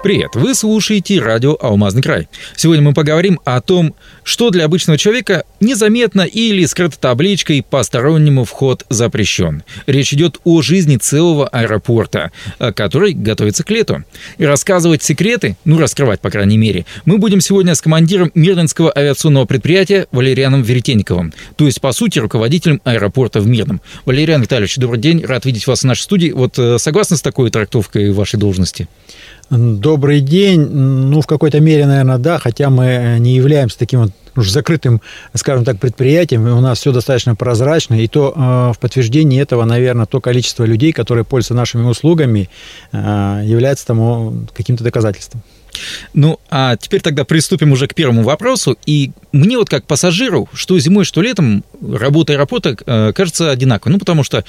Привет! Вы слушаете радио «Алмазный край». Сегодня мы поговорим о том, что для обычного человека незаметно или скрыто табличкой «Постороннему вход запрещен». Речь идет о жизни целого аэропорта, э, который готовится к лету. И рассказывать секреты, ну, раскрывать, по крайней мере, мы будем сегодня с командиром Мирнинского авиационного предприятия Валерианом Веретенниковым, то есть, по сути, руководителем аэропорта в Мирном. Валериан Витальевич, добрый день, рад видеть вас в нашей студии. Вот э, согласны с такой трактовкой вашей должности? Добрый день. Ну, в какой-то мере, наверное, да, хотя мы не являемся таким вот уж закрытым, скажем так, предприятием, у нас все достаточно прозрачно, и то э, в подтверждении этого, наверное, то количество людей, которые пользуются нашими услугами, э, является тому каким-то доказательством. Ну, а теперь тогда приступим уже к первому вопросу. И мне вот как пассажиру, что зимой, что летом, работа аэропорта э, кажется одинаковой. Ну, потому что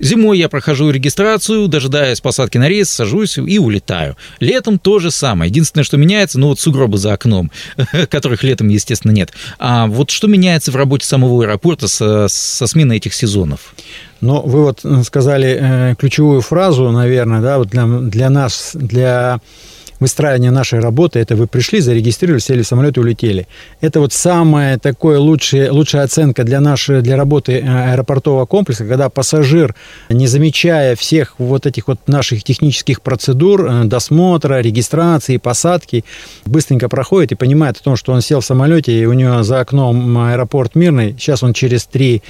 Зимой я прохожу регистрацию, дожидаясь посадки на рейс, сажусь и улетаю. Летом то же самое. Единственное, что меняется, ну вот сугробы за окном, которых летом, естественно, нет. А вот что меняется в работе самого аэропорта со, со сменой этих сезонов? Ну, вы вот сказали э, ключевую фразу, наверное, да, вот для, для нас, для выстраивания нашей работы, это вы пришли, зарегистрировали, сели в самолет и улетели. Это вот самая такое лучшая, лучшая оценка для, нашей, для работы э, аэропортового комплекса, когда пассажир, не замечая всех вот этих вот наших технических процедур, э, досмотра, регистрации, посадки, быстренько проходит и понимает о том, что он сел в самолете, и у него за окном аэропорт мирный, сейчас он через 3-6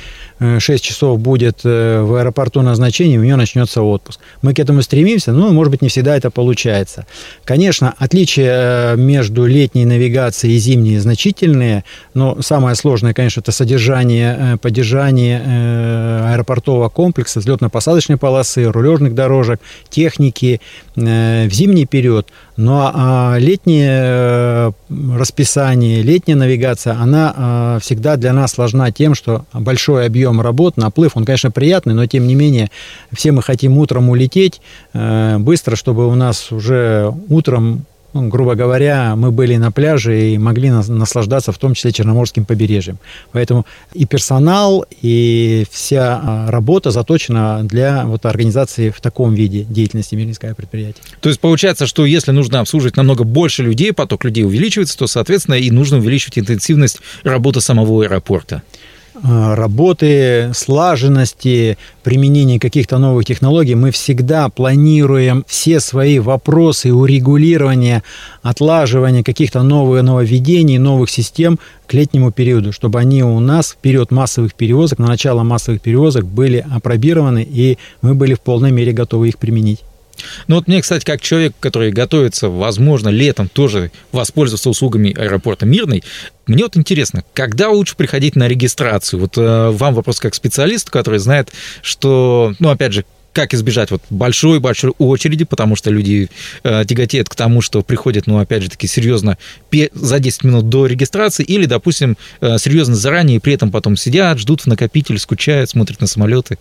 э, часов будет в аэропорту назначения, у него начнется отпуск. Мы к этому стремимся, но, может быть, не всегда это получается. Конечно, отличия э, между летней навигацией и зимней значительные, но самое сложное, конечно, это содержание, э, поддержание э, аэропортового комплекса, взлетно-посадочной полосы, рулежных дорожек, техники в зимний период. Ну а летнее расписание, летняя навигация, она всегда для нас сложна тем, что большой объем работ, наплыв, он, конечно, приятный, но тем не менее все мы хотим утром улететь быстро, чтобы у нас уже утром, ну, грубо говоря, мы были на пляже и могли наслаждаться в том числе Черноморским побережьем. Поэтому и персонал, и вся а, работа заточена для вот, организации в таком виде деятельности Мирнинское предприятие. То есть получается, что если нужно обслуживать намного больше людей, поток людей увеличивается, то, соответственно, и нужно увеличивать интенсивность работы самого аэропорта. Э, работы, слаженности, применения каких-то новых технологий, мы всегда планируем все свои вопросы урегулирования, отлаживания каких-то новых нововведений, новых систем к летнему периоду, чтобы они у нас в период массовых перевозок, на начало массовых перевозок были опробированы, и мы были в полной мере готовы их применить. Ну вот мне, кстати, как человек, который готовится, возможно, летом тоже воспользоваться услугами аэропорта Мирный, мне вот интересно, когда лучше приходить на регистрацию? Вот э, вам вопрос как специалист, который знает, что, ну, опять же, как избежать вот большой-большой очереди, потому что люди э, тяготеют к тому, что приходят, ну, опять же таки, серьезно за 10 минут до регистрации или, допустим, э, серьезно заранее, и при этом потом сидят, ждут в накопитель, скучают, смотрят на самолеты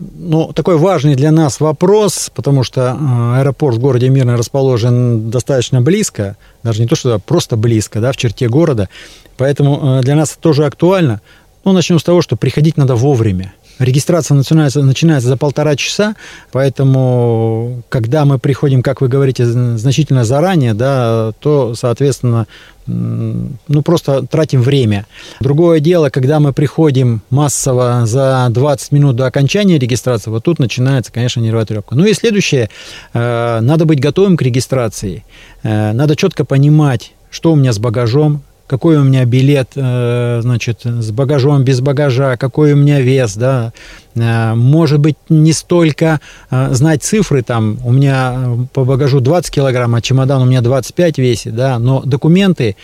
ну, такой важный для нас вопрос, потому что э, аэропорт в городе Мирный расположен достаточно близко, даже не то, что просто близко, да, в черте города, поэтому э, для нас это тоже актуально. Ну, начнем с того, что приходить надо вовремя. Регистрация начинается, начинается за полтора часа, поэтому, когда мы приходим, как вы говорите, значительно заранее, да, то, соответственно, ну, просто тратим время. Другое дело, когда мы приходим массово за 20 минут до окончания регистрации, вот тут начинается, конечно, нервотрепка. Ну и следующее, э, надо быть готовым к регистрации. Э, надо четко понимать, что у меня с багажом, какой у меня билет, э, значит, с багажом, без багажа, какой у меня вес, да, э, может быть, не столько э, знать цифры, там, у меня по багажу 20 килограмм, а чемодан у меня 25 весит, да, но документы,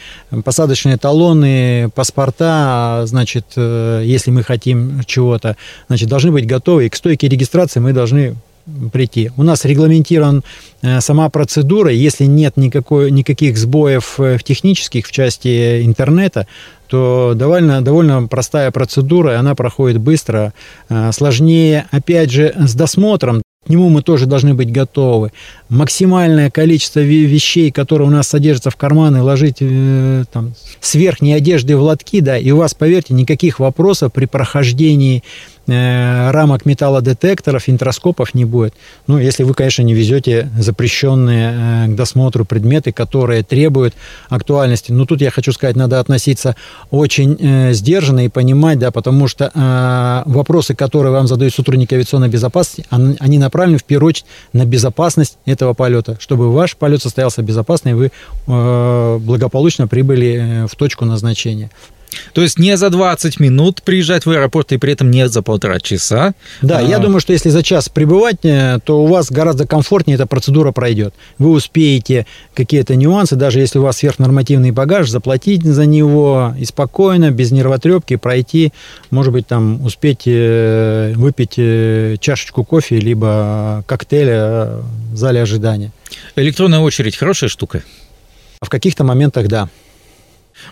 посадочные талоны, паспорта, значит, если мы хотим чего-то, значит, должны быть готовы, и к стойке регистрации мы должны прийти. У нас регламентирован э, сама процедура, если нет никакой, никаких сбоев э, в технических в части интернета, то довольно, довольно простая процедура, она проходит быстро. Э, сложнее, опять же, с досмотром, к нему мы тоже должны быть готовы. Максимальное количество вещей, которые у нас содержатся в карманы, ложить э, там, с верхней одежды в лотки, да, и у вас, поверьте, никаких вопросов при прохождении Э, рамок металлодетекторов, интроскопов не будет. Ну, если вы, конечно, не везете запрещенные э, к досмотру предметы, которые требуют актуальности. Но тут я хочу сказать, надо относиться очень э, сдержанно и понимать, да, потому что вопросы, которые вам задают сотрудники авиационной безопасности, они направлены в первую очередь на безопасность этого полета, чтобы ваш полет состоялся безопасно и вы благополучно прибыли в точку назначения. То есть не за 20 минут приезжать в аэропорт и при этом не за полтора часа. Да, а... я думаю, что если за час пребывать, э, то у вас гораздо комфортнее эта процедура пройдет. Вы успеете какие-то нюансы, даже если у вас сверхнормативный багаж, заплатить за него и спокойно, без нервотрепки пройти, может быть, там успеть э, выпить э, чашечку кофе, либо коктейля в зале ожидания. Электронная очередь хорошая штука? В каких-то моментах, да.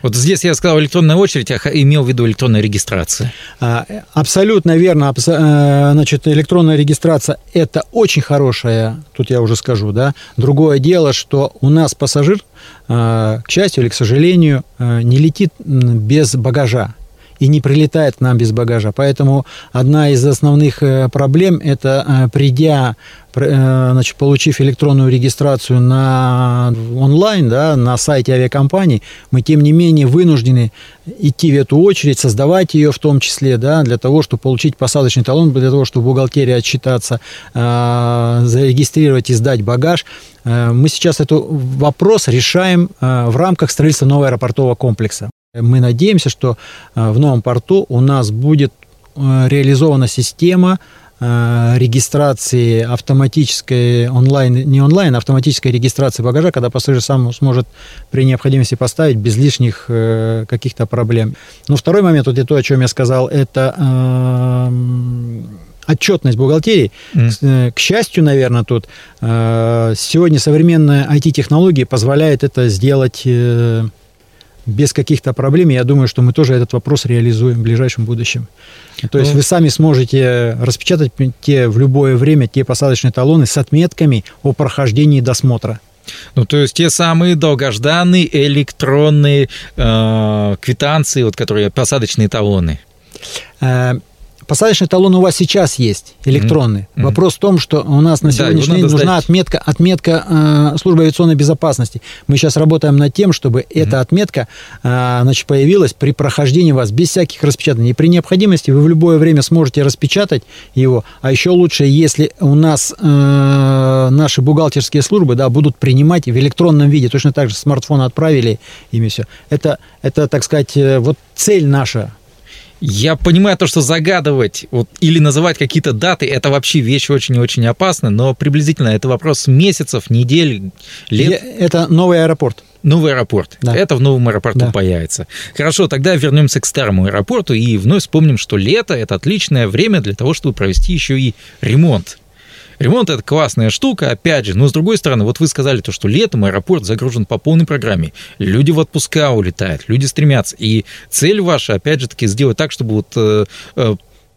Вот здесь я сказал электронная очередь, а имел в виду электронная регистрация. А, абсолютно верно. Э, значит, электронная регистрация – это очень хорошая, тут я уже скажу, да. Другое дело, что у нас пассажир, э, к счастью или к сожалению, э, не летит без багажа и не прилетает к нам без багажа. Поэтому одна из основных проблем – это придя Э, значит, получив электронную регистрацию на онлайн, да, на сайте авиакомпании, мы тем не менее вынуждены идти в эту очередь, создавать ее в том числе, да, для того, чтобы получить посадочный талон, для того, чтобы в бухгалтерии отчитаться, э, зарегистрировать и сдать багаж. Э, мы сейчас этот вопрос решаем э, в рамках строительства нового аэропортового комплекса. Мы надеемся, что э, в новом порту у нас будет э, реализована система Э, регистрации автоматической онлайн, не онлайн, а автоматической регистрации багажа, когда пассажир сам сможет при необходимости поставить без лишних каких-то проблем. Но второй момент, вот то, о чем я сказал, это э, отчетность бухгалтерии. Mm. К, к счастью, наверное, тут сегодня современная IT-технология позволяет это сделать без каких-то проблем. Я думаю, что мы тоже этот вопрос реализуем в ближайшем будущем. То есть ну, вы сами сможете распечатать те в любое время те посадочные талоны с отметками о прохождении досмотра. Ну, то есть те самые долгожданные электронные э, квитанции, вот которые посадочные талоны. Э, Посадочный талон у вас сейчас есть, электронный. Mm-hmm. Вопрос в том, что у нас на сегодняшний да, день нужна сдать. отметка, отметка э, службы авиационной безопасности. Мы сейчас работаем над тем, чтобы mm-hmm. эта отметка э, значит, появилась при прохождении вас без всяких распечатаний. И при необходимости вы в любое время сможете распечатать его. А еще лучше, если у нас э, наши бухгалтерские службы да, будут принимать в электронном виде. Точно так же смартфон отправили ими все. Это, это так сказать, э, вот цель наша я понимаю то, что загадывать вот, или называть какие-то даты, это вообще вещь очень и очень опасна, но приблизительно это вопрос месяцев, недель, лет. Это новый аэропорт. Новый аэропорт. Да. Это в новом аэропорту да. появится. Хорошо, тогда вернемся к старому аэропорту и вновь вспомним, что лето – это отличное время для того, чтобы провести еще и ремонт. Ремонт это классная штука, опять же, но с другой стороны, вот вы сказали то, что летом аэропорт загружен по полной программе. Люди в отпуска улетают, люди стремятся. И цель ваша, опять же таки, сделать так, чтобы вот э, э,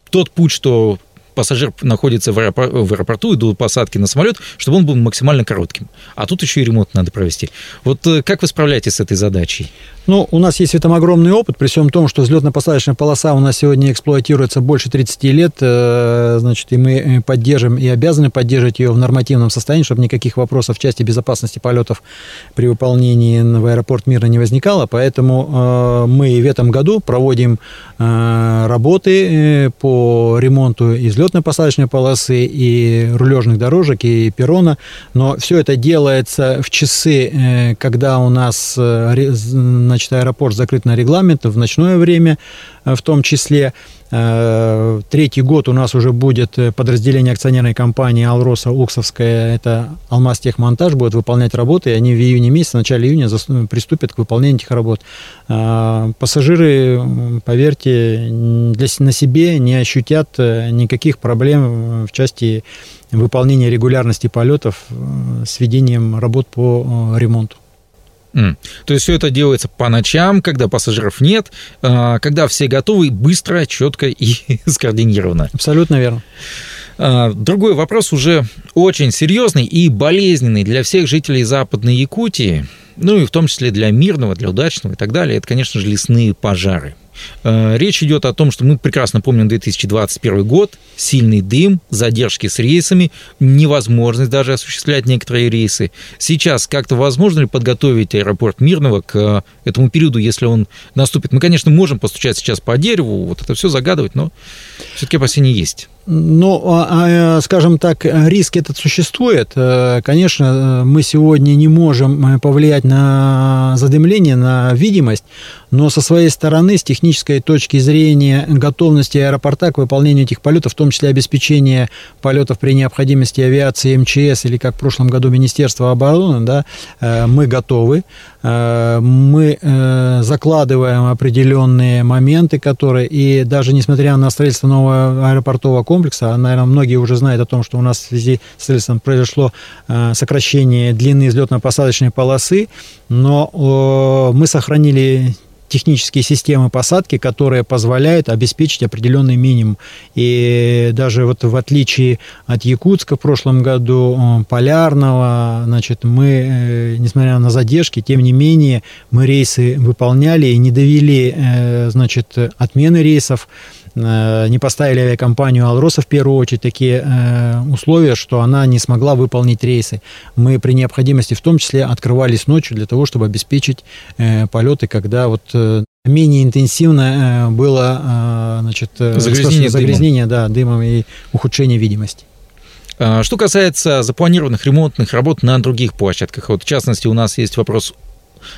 тот путь, что пассажир находится в, аэропорту, в аэропорту, идут посадки на самолет, чтобы он был максимально коротким. А тут еще и ремонт надо провести. Вот э, как вы справляетесь с этой задачей? Ну, у нас есть в этом огромный опыт, при всем том, что взлетно-посадочная полоса у нас сегодня эксплуатируется больше 30 лет, э, значит, и мы э, поддержим и обязаны поддерживать ее в нормативном состоянии, чтобы никаких вопросов в части безопасности полетов при выполнении в аэропорт мира не возникало, поэтому мы в этом году проводим работы по ремонту и взлет взлетно-посадочной полосы, и рулежных дорожек, и перрона, но все это делается в часы, э, когда у нас э, значит, аэропорт закрыт на регламент, в ночное время в том числе. Э, третий год у нас уже будет э, подразделение акционерной компании «Алроса» Уксовская, это «Алмаз Техмонтаж», будет выполнять работы, и они в июне месяце, в начале июня приступят к выполнению этих работ. Э, пассажиры, поверьте, для, на себе не ощутят никаких проблем в части выполнения регулярности полетов с ведением работ по ремонту. Mm. То есть все это делается по ночам, когда пассажиров нет, а, когда все готовы, быстро, четко и скоординированно. Абсолютно верно. А, другой вопрос уже очень серьезный и болезненный для всех жителей Западной Якутии, ну и в том числе для мирного, для удачного и так далее. Это, конечно же, лесные пожары. Э, речь идет о том, что мы прекрасно помним 2021 год, сильный дым, задержки с рейсами, невозможность даже осуществлять некоторые рейсы. Сейчас как-то возможно ли подготовить аэропорт Мирного к этому периоду, если он наступит? Мы, конечно, можем постучать сейчас по дереву, вот это все загадывать, но все-таки опасения есть. Ну, а, а, скажем так, риск этот существует. Э, конечно, мы сегодня не можем повлиять на задымление, на видимость, но со своей стороны, с технической точки зрения готовности аэропорта к выполнению этих полетов, в том числе обеспечения полетов при необходимости авиации МЧС или, как в прошлом году, Министерства обороны, да, э, мы готовы. Э, мы закладываем определенные моменты, которые, и даже несмотря на строительство нового аэропортового комплекса, комплекса. А, наверное, многие уже знают о том, что у нас в связи с строительством произошло э, сокращение длины взлетно-посадочной полосы, но мы сохранили технические системы посадки, которые позволяют обеспечить определенный минимум. И даже вот в отличие от Якутска в прошлом году, э, Полярного, значит, мы, э, несмотря на задержки, тем не менее, мы рейсы выполняли и не довели, значит, отмены рейсов Э, не поставили авиакомпанию «Алроса» в первую очередь такие э, условия, что она не смогла выполнить рейсы. Мы при необходимости в том числе открывались ночью для того, чтобы обеспечить э, полеты, когда вот менее интенсивно было значит, загрязнение, загрязнение дымом. Да, дымом и ухудшение видимости. А, что касается запланированных ремонтных работ на других площадках, вот в частности у нас есть вопрос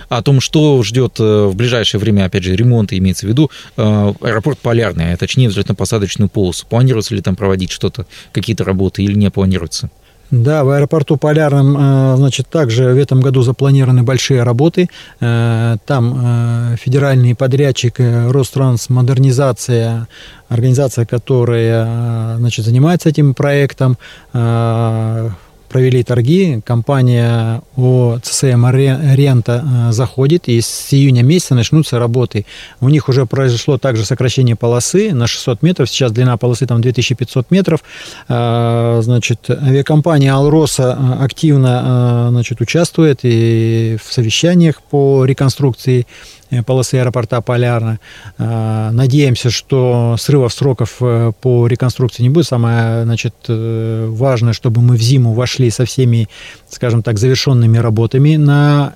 о том, что ждет э, в ближайшее время, опять же, ремонта имеется в виду, э, аэропорт Полярный, а точнее взлетно-посадочную полосу. Планируется ли там проводить что-то, какие-то работы или не планируется? Да, в аэропорту Полярном, э, значит, также в этом году запланированы большие работы. Там федеральный подрядчик Ространс Модернизация, организация, которая, значит, занимается этим проектом, провели торги, компания ОЦСМ Рента э, заходит, и с июня месяца начнутся работы. У них уже произошло также сокращение полосы на 600 метров, сейчас длина полосы там 2500 метров. Э, значит, авиакомпания Алроса э, активно значит, участвует и в совещаниях по реконструкции полосы аэропорта Полярно. Надеемся, что срывов сроков по реконструкции не будет. Самое значит, важное, чтобы мы в зиму вошли со всеми, скажем так, завершенными работами на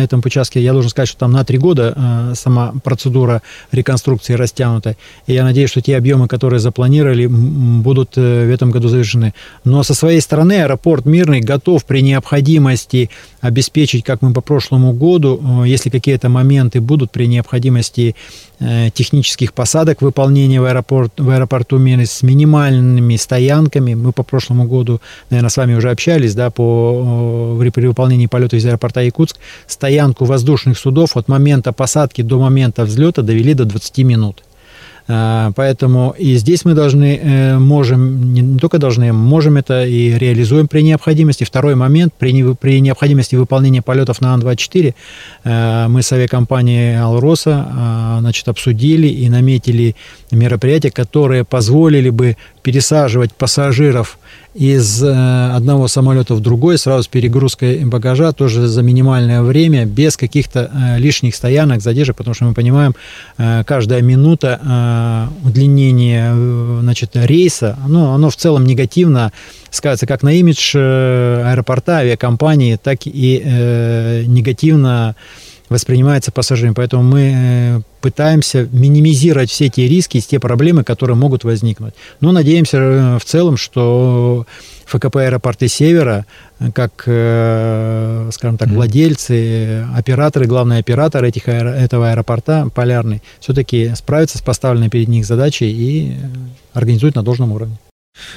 этом участке. Я должен сказать, что там на три года сама процедура реконструкции растянута. И я надеюсь, что те объемы, которые запланировали, будут в этом году завершены. Но со своей стороны аэропорт Мирный готов при необходимости обеспечить, как мы по прошлому году, если какие-то моменты будут при необходимости э, технических посадок выполнения в, аэропорт, в аэропорту Мины с минимальными стоянками. Мы по прошлому году, наверное, с вами уже общались, да, по, при выполнении полета из аэропорта Якутск, стоянку воздушных судов от момента посадки до момента взлета довели до 20 минут. А, поэтому и здесь мы должны, э, можем, не только должны, можем это и реализуем при необходимости. Второй момент, при, при необходимости выполнения полетов на Ан-24, э, мы с авиакомпанией «Алроса» а, значит, обсудили и наметили мероприятия, которые позволили бы пересаживать пассажиров из э, одного самолета в другой сразу с перегрузкой багажа, тоже за минимальное время, без каких-то э, лишних стоянок, задержек, потому что мы понимаем, э, каждая минута удлинения значит, рейса, оно, оно в целом негативно скажется как на имидж аэропорта, авиакомпании, так и негативно воспринимается пассажирами. Поэтому мы э, пытаемся минимизировать все те риски, те проблемы, которые могут возникнуть. Но надеемся э, в целом, что ФКП аэропорты Севера, э, как, скажем так, владельцы, операторы, главные операторы этих, этого аэропорта, полярный, все-таки справятся с поставленной перед них задачей и организуют на должном уровне.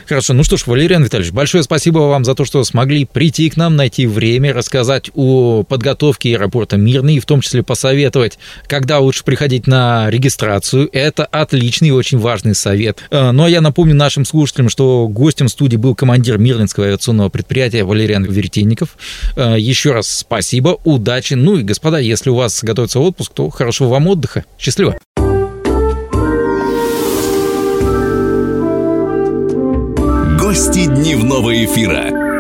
Хорошо, ну что ж, Валериан Витальевич, большое спасибо вам за то, что смогли прийти к нам, найти время, рассказать о подготовке аэропорта Мирный, и в том числе посоветовать, когда лучше приходить на регистрацию. Это отличный и очень важный совет. Э, ну а я напомню нашим слушателям, что гостем студии был командир Мирнинского авиационного предприятия Валериан Веретенников. Э, еще раз спасибо, удачи. Ну и, господа, если у вас готовится отпуск, то хорошего вам отдыха. Счастливо! Гости дневного эфира.